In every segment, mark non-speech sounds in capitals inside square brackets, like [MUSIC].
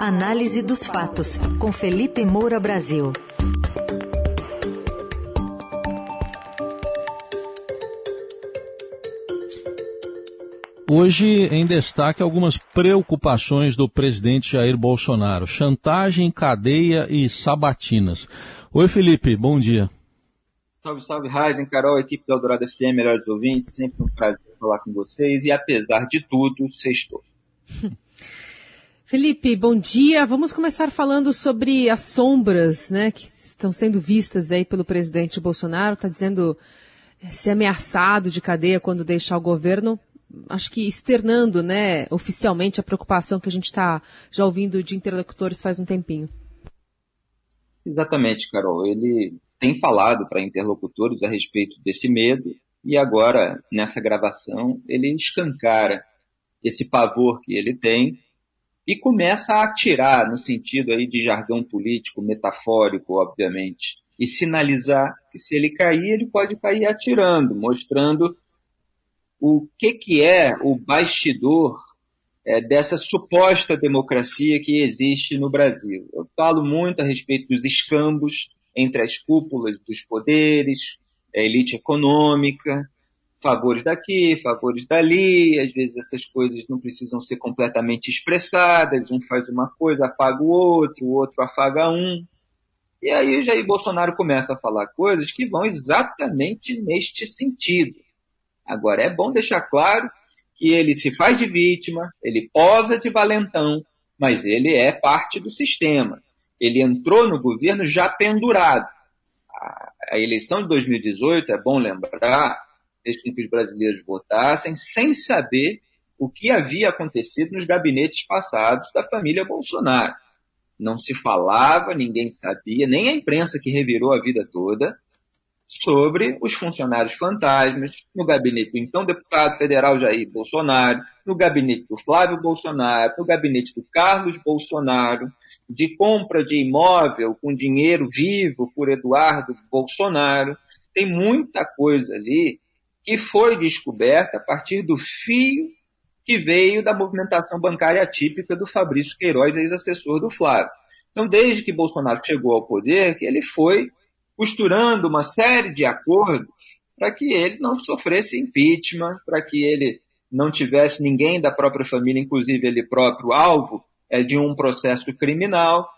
Análise dos fatos, com Felipe Moura Brasil. Hoje, em destaque, algumas preocupações do presidente Jair Bolsonaro: chantagem, cadeia e sabatinas. Oi, Felipe, bom dia. Salve, salve, Raizen, Carol, equipe do Eldorado FM, melhores ouvintes, sempre um prazer falar com vocês e, apesar de tudo, sextou. [LAUGHS] Felipe, bom dia. Vamos começar falando sobre as sombras, né, que estão sendo vistas aí pelo presidente Bolsonaro. Está dizendo eh, ser ameaçado de cadeia quando deixar o governo. Acho que externando, né, oficialmente a preocupação que a gente está já ouvindo de interlocutores faz um tempinho. Exatamente, Carol. Ele tem falado para interlocutores a respeito desse medo e agora, nessa gravação, ele escancara esse pavor que ele tem e começa a atirar no sentido aí de jargão político, metafórico, obviamente, e sinalizar que se ele cair, ele pode cair atirando, mostrando o que, que é o bastidor é, dessa suposta democracia que existe no Brasil. Eu falo muito a respeito dos escambos entre as cúpulas dos poderes, a elite econômica, favores daqui, favores dali, às vezes essas coisas não precisam ser completamente expressadas, um faz uma coisa, afaga o outro, o outro afaga um. E aí o Jair Bolsonaro começa a falar coisas que vão exatamente neste sentido. Agora, é bom deixar claro que ele se faz de vítima, ele posa de valentão, mas ele é parte do sistema. Ele entrou no governo já pendurado. A eleição de 2018, é bom lembrar, com que os brasileiros votassem sem saber o que havia acontecido nos gabinetes passados da família Bolsonaro. Não se falava, ninguém sabia, nem a imprensa que revirou a vida toda, sobre os funcionários fantasmas no gabinete do então deputado federal Jair Bolsonaro, no gabinete do Flávio Bolsonaro, no gabinete do Carlos Bolsonaro, de compra de imóvel com dinheiro vivo por Eduardo Bolsonaro. Tem muita coisa ali que foi descoberta a partir do fio que veio da movimentação bancária atípica do Fabrício Queiroz, ex-assessor do Flávio. Então, desde que Bolsonaro chegou ao poder, que ele foi costurando uma série de acordos para que ele não sofresse impeachment, para que ele não tivesse ninguém da própria família, inclusive ele próprio, alvo é, de um processo criminal.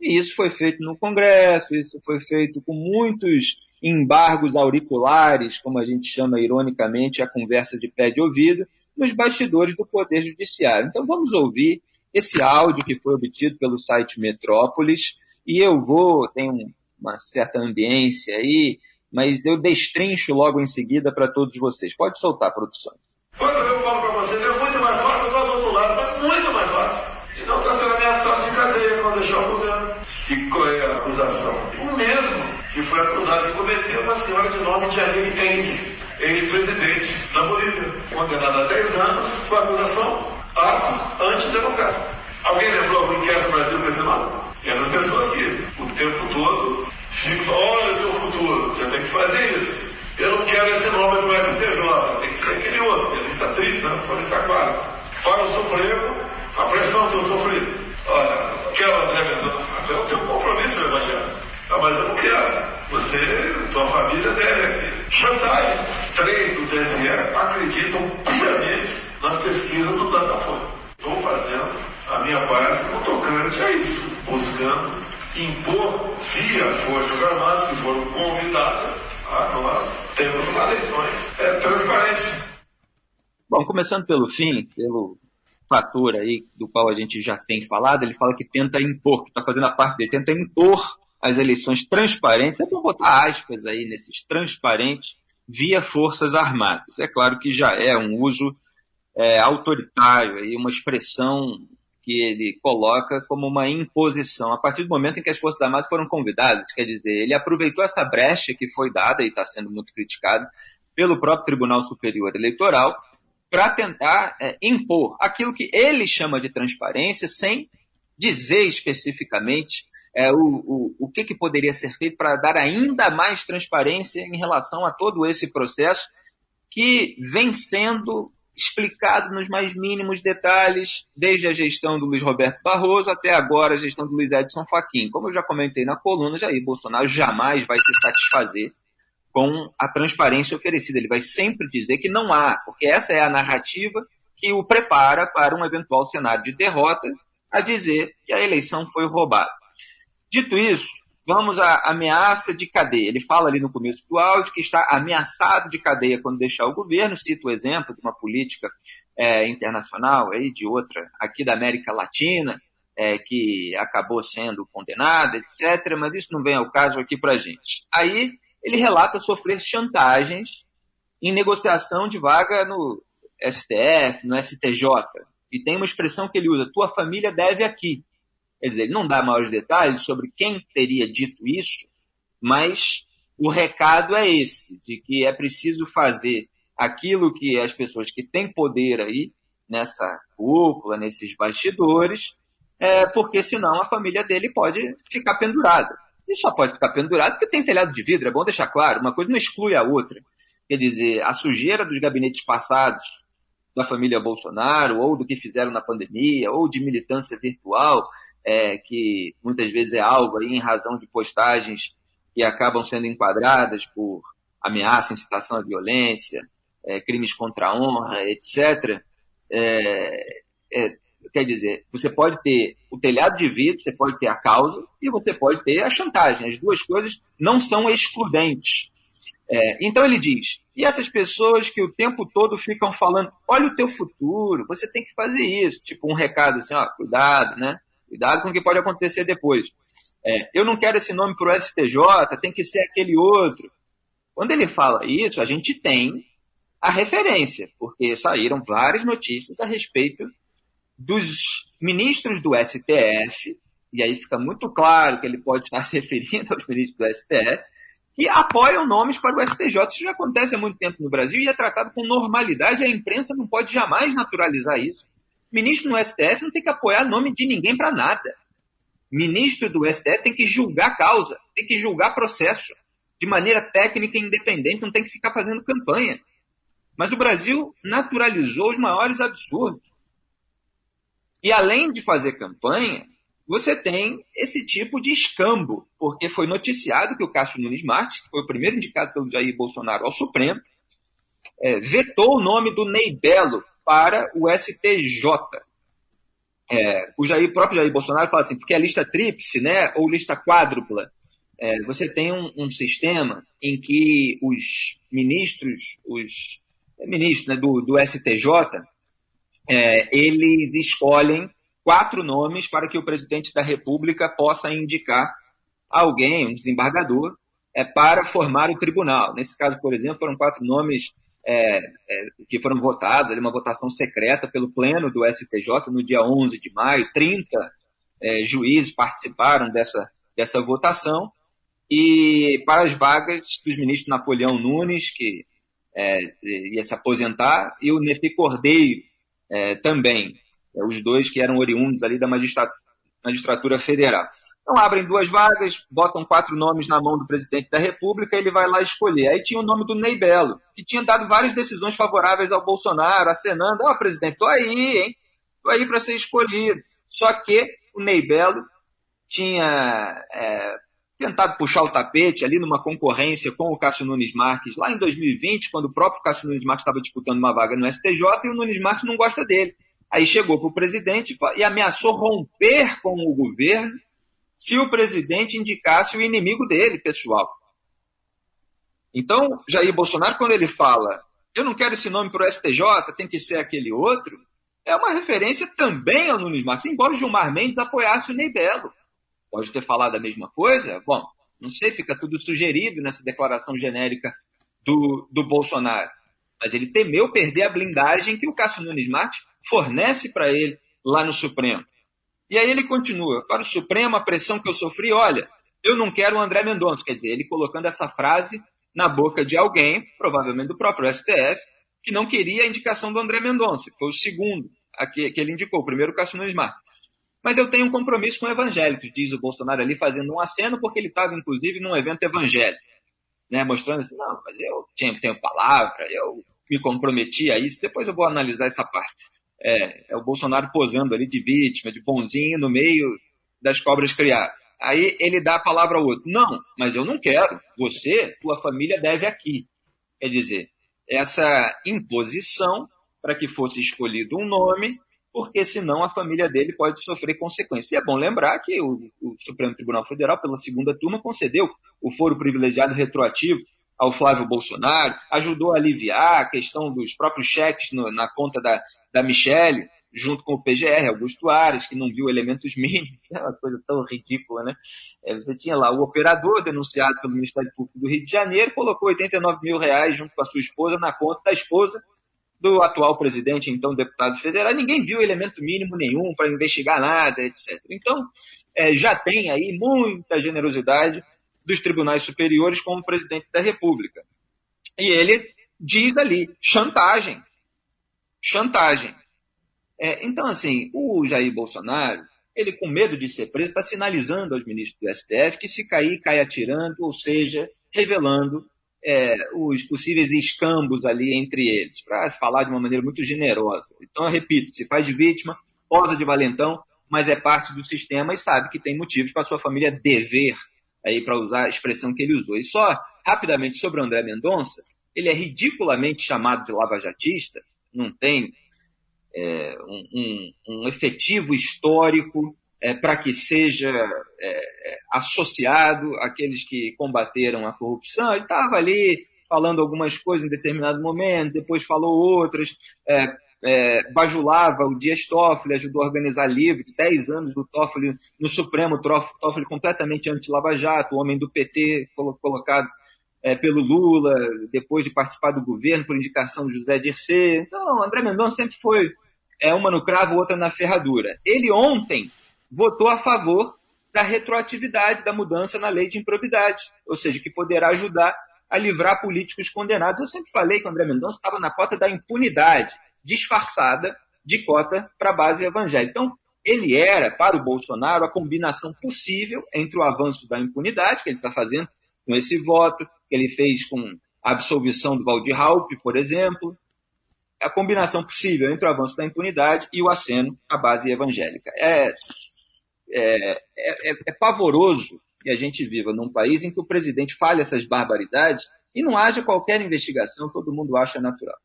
E isso foi feito no Congresso, isso foi feito com muitos embargos auriculares, como a gente chama ironicamente a conversa de pé de ouvido, nos bastidores do Poder Judiciário. Então vamos ouvir esse áudio que foi obtido pelo site Metrópolis e eu vou, tem uma certa ambiência aí, mas eu destrincho logo em seguida para todos vocês. Pode soltar, produção. Quando eu falo para vocês, é muito mais fácil do outro lado, mas muito mais fácil. E não está sendo ameaçado de cadeia quando deixar o governo. E qual é a acusação? O mesmo que foi acusado de cometer uma senhora de nome de Aline Enz, ex-presidente da Bolívia, condenada a 10 anos com acusação atos antidemocráticos. Alguém lembrou algum inquérito no Brasil com esse nome? E essas pessoas que o tempo todo ficam olha o teu futuro, você tem que fazer isso. Eu não quero esse nome do STJ, tem que ser aquele outro, é lista triste, né? Foi lista 4. Para o Supremo, a pressão que eu sofri. Olha, quero André Mendonça, eu tenho um compromisso, meu evangelho. Ah, mas eu não quero. Você, tua família deve aqui. Chantagem. Três do TSE acreditam piamente nas pesquisas do Datafolha. Estou fazendo a minha parte no tocante a isso, buscando impor via Forças Armadas que foram convidadas a nós termos uma eleições é, transparente. Bom, começando pelo fim, pelo fator aí do qual a gente já tem falado, ele fala que tenta impor, que está fazendo a parte dele, tenta impor as eleições transparentes, é para botar aspas aí nesses transparentes, via Forças Armadas. É claro que já é um uso é, autoritário, aí, uma expressão que ele coloca como uma imposição, a partir do momento em que as Forças Armadas foram convidadas, quer dizer, ele aproveitou essa brecha que foi dada e está sendo muito criticada pelo próprio Tribunal Superior Eleitoral para tentar é, impor aquilo que ele chama de transparência sem dizer especificamente é, o, o, o que, que poderia ser feito para dar ainda mais transparência em relação a todo esse processo que vem sendo explicado nos mais mínimos detalhes, desde a gestão do Luiz Roberto Barroso até agora a gestão do Luiz Edson Fachin. Como eu já comentei na coluna, Jair Bolsonaro jamais vai se satisfazer com a transparência oferecida. Ele vai sempre dizer que não há, porque essa é a narrativa que o prepara para um eventual cenário de derrota, a dizer que a eleição foi roubada. Dito isso, vamos à ameaça de cadeia. Ele fala ali no começo do áudio que está ameaçado de cadeia quando deixar o governo, cita o exemplo de uma política é, internacional, aí, de outra aqui da América Latina, é, que acabou sendo condenada, etc., mas isso não vem ao caso aqui para gente. Aí ele relata sofrer chantagens em negociação de vaga no STF, no STJ, e tem uma expressão que ele usa, tua família deve aqui. Quer dizer, ele não dá maiores detalhes sobre quem teria dito isso, mas o recado é esse, de que é preciso fazer aquilo que as pessoas que têm poder aí, nessa cúpula, nesses bastidores, é, porque senão a família dele pode ficar pendurada. E só pode ficar pendurado porque tem telhado de vidro, é bom deixar claro, uma coisa não exclui a outra. Quer dizer, a sujeira dos gabinetes passados da família Bolsonaro, ou do que fizeram na pandemia, ou de militância virtual, é, que muitas vezes é algo aí em razão de postagens que acabam sendo enquadradas por ameaça, incitação à violência, é, crimes contra a honra, etc. É, é, quer dizer, você pode ter o telhado de vidro, você pode ter a causa e você pode ter a chantagem. As duas coisas não são excludentes. É, então ele diz: e essas pessoas que o tempo todo ficam falando, olha o teu futuro, você tem que fazer isso, tipo um recado assim, ó, cuidado, né? Cuidado com o que pode acontecer depois. É, eu não quero esse nome para o STJ, tem que ser aquele outro. Quando ele fala isso, a gente tem a referência, porque saíram várias notícias a respeito dos ministros do STF, e aí fica muito claro que ele pode estar [LAUGHS] se referindo aos ministros do STF, que apoiam nomes para o STJ. Isso já acontece há muito tempo no Brasil e é tratado com normalidade. A imprensa não pode jamais naturalizar isso. Ministro no STF não tem que apoiar nome de ninguém para nada. Ministro do STF tem que julgar causa, tem que julgar processo de maneira técnica e independente, não tem que ficar fazendo campanha. Mas o Brasil naturalizou os maiores absurdos. E além de fazer campanha, você tem esse tipo de escambo, porque foi noticiado que o Cássio Nunes Martins, que foi o primeiro indicado pelo Jair Bolsonaro ao Supremo, é, vetou o nome do Ney Belo para o STJ. É, o Jair, próprio Jair Bolsonaro fala assim, porque a lista tríplice, né, ou lista quádrupla, é, você tem um, um, sistema em que os ministros, os ministros né, do, do STJ, é, eles escolhem quatro nomes para que o presidente da República possa indicar alguém, um desembargador, é, para formar o tribunal. Nesse caso, por exemplo, foram quatro nomes é, é, que foram votados, uma votação secreta pelo Pleno do STJ no dia 11 de maio. 30 é, juízes participaram dessa, dessa votação. E para as vagas dos ministros Napoleão Nunes, que é, ia se aposentar, e o Nefi Cordeiro é, também, é, os dois que eram oriundos ali da magistratura, magistratura federal. Então abrem duas vagas, botam quatro nomes na mão do presidente da República, ele vai lá escolher. Aí tinha o nome do Ney Belo, que tinha dado várias decisões favoráveis ao Bolsonaro, acenando, ó, oh, presidente, tô aí, hein? Tô aí para ser escolhido. Só que o Ney Belo tinha é, tentado puxar o tapete ali numa concorrência com o Cássio Nunes Marques lá em 2020, quando o próprio Cássio Nunes Marques estava disputando uma vaga no STJ e o Nunes Marques não gosta dele. Aí chegou para o presidente e ameaçou romper com o governo se o presidente indicasse o inimigo dele, pessoal. Então, Jair Bolsonaro, quando ele fala, eu não quero esse nome para o STJ, tem que ser aquele outro, é uma referência também ao Nunes Marques, embora o Gilmar Mendes apoiasse o Ney Belo. Pode ter falado a mesma coisa? Bom, não sei, fica tudo sugerido nessa declaração genérica do, do Bolsonaro. Mas ele temeu perder a blindagem que o Cássio Nunes Marques fornece para ele lá no Supremo. E aí ele continua, para o Supremo, a pressão que eu sofri, olha, eu não quero o André Mendonça, quer dizer, ele colocando essa frase na boca de alguém, provavelmente do próprio STF, que não queria a indicação do André Mendonça, que foi o segundo que, que ele indicou, o primeiro Cássio Nunes Marques. Mas eu tenho um compromisso com evangélicos, diz o Bolsonaro ali, fazendo um aceno, porque ele estava, inclusive, num evento evangélico, né, mostrando assim, não, mas eu tenho, tenho palavra, eu me comprometi a isso, depois eu vou analisar essa parte. É, é o Bolsonaro posando ali de vítima, de bonzinho, no meio das cobras criadas. Aí ele dá a palavra ao outro. Não, mas eu não quero. Você, tua família deve aqui. Quer dizer, essa imposição para que fosse escolhido um nome, porque senão a família dele pode sofrer consequências. E é bom lembrar que o, o Supremo Tribunal Federal, pela segunda turma, concedeu o foro privilegiado retroativo ao Flávio Bolsonaro, ajudou a aliviar a questão dos próprios cheques no, na conta da, da Michelle, junto com o PGR, Augusto Ares, que não viu elementos [LAUGHS] mínimos, é uma coisa tão ridícula, né? É, você tinha lá o operador denunciado pelo Ministério Público do Rio de Janeiro, colocou 89 mil reais junto com a sua esposa na conta da esposa do atual presidente, então deputado federal. Ninguém viu elemento mínimo nenhum para investigar nada, etc. Então, é, já tem aí muita generosidade dos tribunais superiores como presidente da República. E ele diz ali, chantagem. Chantagem. É, então, assim, o Jair Bolsonaro, ele com medo de ser preso, está sinalizando aos ministros do STF que se cair, cai atirando, ou seja, revelando é, os possíveis escambos ali entre eles, para falar de uma maneira muito generosa. Então, eu repito, se faz de vítima, posa de valentão, mas é parte do sistema e sabe que tem motivos para sua família dever, aí para usar a expressão que ele usou. E só rapidamente sobre o André Mendonça, ele é ridiculamente chamado de lavajatista, não tem é, um, um, um, efetivo histórico é, para que seja é, é, associado àqueles que combateram a corrupção. Ele estava ali falando algumas coisas em determinado momento, depois falou outras, é, bajulava o Dias Toffoli, ajudou a organizar livre, 10 anos do Toffoli no Supremo, Toffoli completamente anti-Lava Jato, homem do PT colocado é, pelo Lula, depois de participar do governo por indicação de José Dirceu. Então, André Mendonça sempre foi é uma no cravo, outra na ferradura. Ele ontem votou a favor da retroatividade da mudança na lei de improbidade, ou seja, que poderá ajudar a livrar políticos condenados. Eu sempre falei que o André Mendonça estava na cota da impunidade, disfarçada de cota para a base evangélica. Então, ele era, para o Bolsonaro, a combinação possível entre o avanço da impunidade, que ele está fazendo com esse voto, que ele fez com a absolvição do Valdir Raup, por exemplo, a combinação possível entre o avanço da impunidade e o aceno à base evangélica. É, é, é, é, pavoroso que a gente viva num país em que o presidente fale essas barbaridades e não haja qualquer investigação, todo mundo acha natural.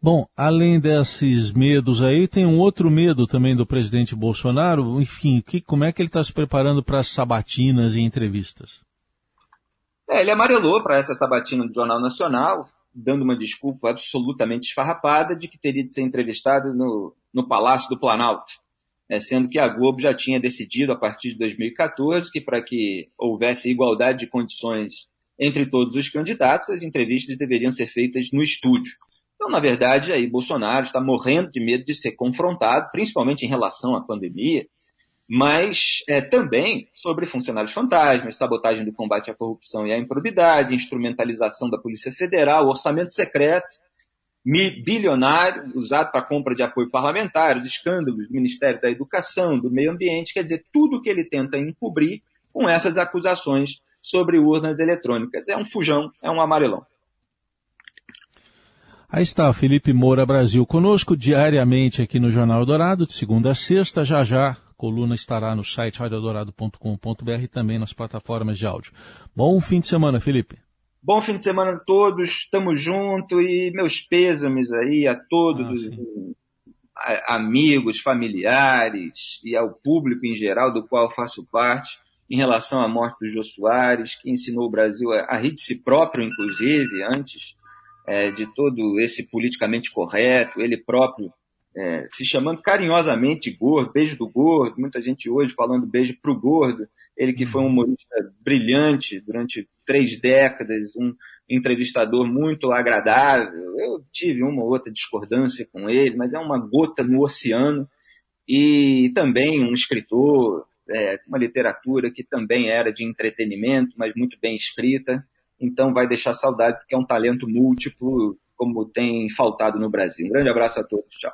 Bom, além desses medos aí, tem um outro medo também do presidente Bolsonaro. Enfim, que, como é que ele está se preparando para as sabatinas e entrevistas? É, ele amarelou para essa sabatina do Jornal Nacional, dando uma desculpa absolutamente esfarrapada de que teria de ser entrevistado no, no Palácio do Planalto, né, sendo que a Globo já tinha decidido, a partir de 2014, que para que houvesse igualdade de condições entre todos os candidatos, as entrevistas deveriam ser feitas no estúdio. Então, na verdade, aí Bolsonaro está morrendo de medo de ser confrontado, principalmente em relação à pandemia, mas é, também sobre funcionários fantasmas, sabotagem do combate à corrupção e à improbidade, instrumentalização da Polícia Federal, orçamento secreto, bilionário usado para compra de apoio parlamentar, os escândalos do Ministério da Educação, do Meio Ambiente, quer dizer, tudo que ele tenta encobrir com essas acusações sobre urnas eletrônicas. É um fujão, é um amarelão. Aí está Felipe Moura Brasil conosco diariamente aqui no Jornal Dourado, de segunda a sexta, já já coluna estará no site radiodorado.com.br e também nas plataformas de áudio. Bom fim de semana, Felipe. Bom fim de semana a todos, estamos juntos e meus pêsames aí a todos ah, os amigos, familiares e ao público em geral do qual faço parte em relação à morte do Jô Soares, que ensinou o Brasil a rir de si próprio, inclusive, antes é, de todo esse politicamente correto, ele próprio é, se chamando carinhosamente gordo, beijo do gordo, muita gente hoje falando beijo pro gordo, ele que foi um humorista brilhante durante três décadas, um entrevistador muito agradável. Eu tive uma ou outra discordância com ele, mas é uma gota no oceano. E também um escritor, é, uma literatura que também era de entretenimento, mas muito bem escrita. Então vai deixar saudade, porque é um talento múltiplo, como tem faltado no Brasil. Um grande abraço a todos. Tchau.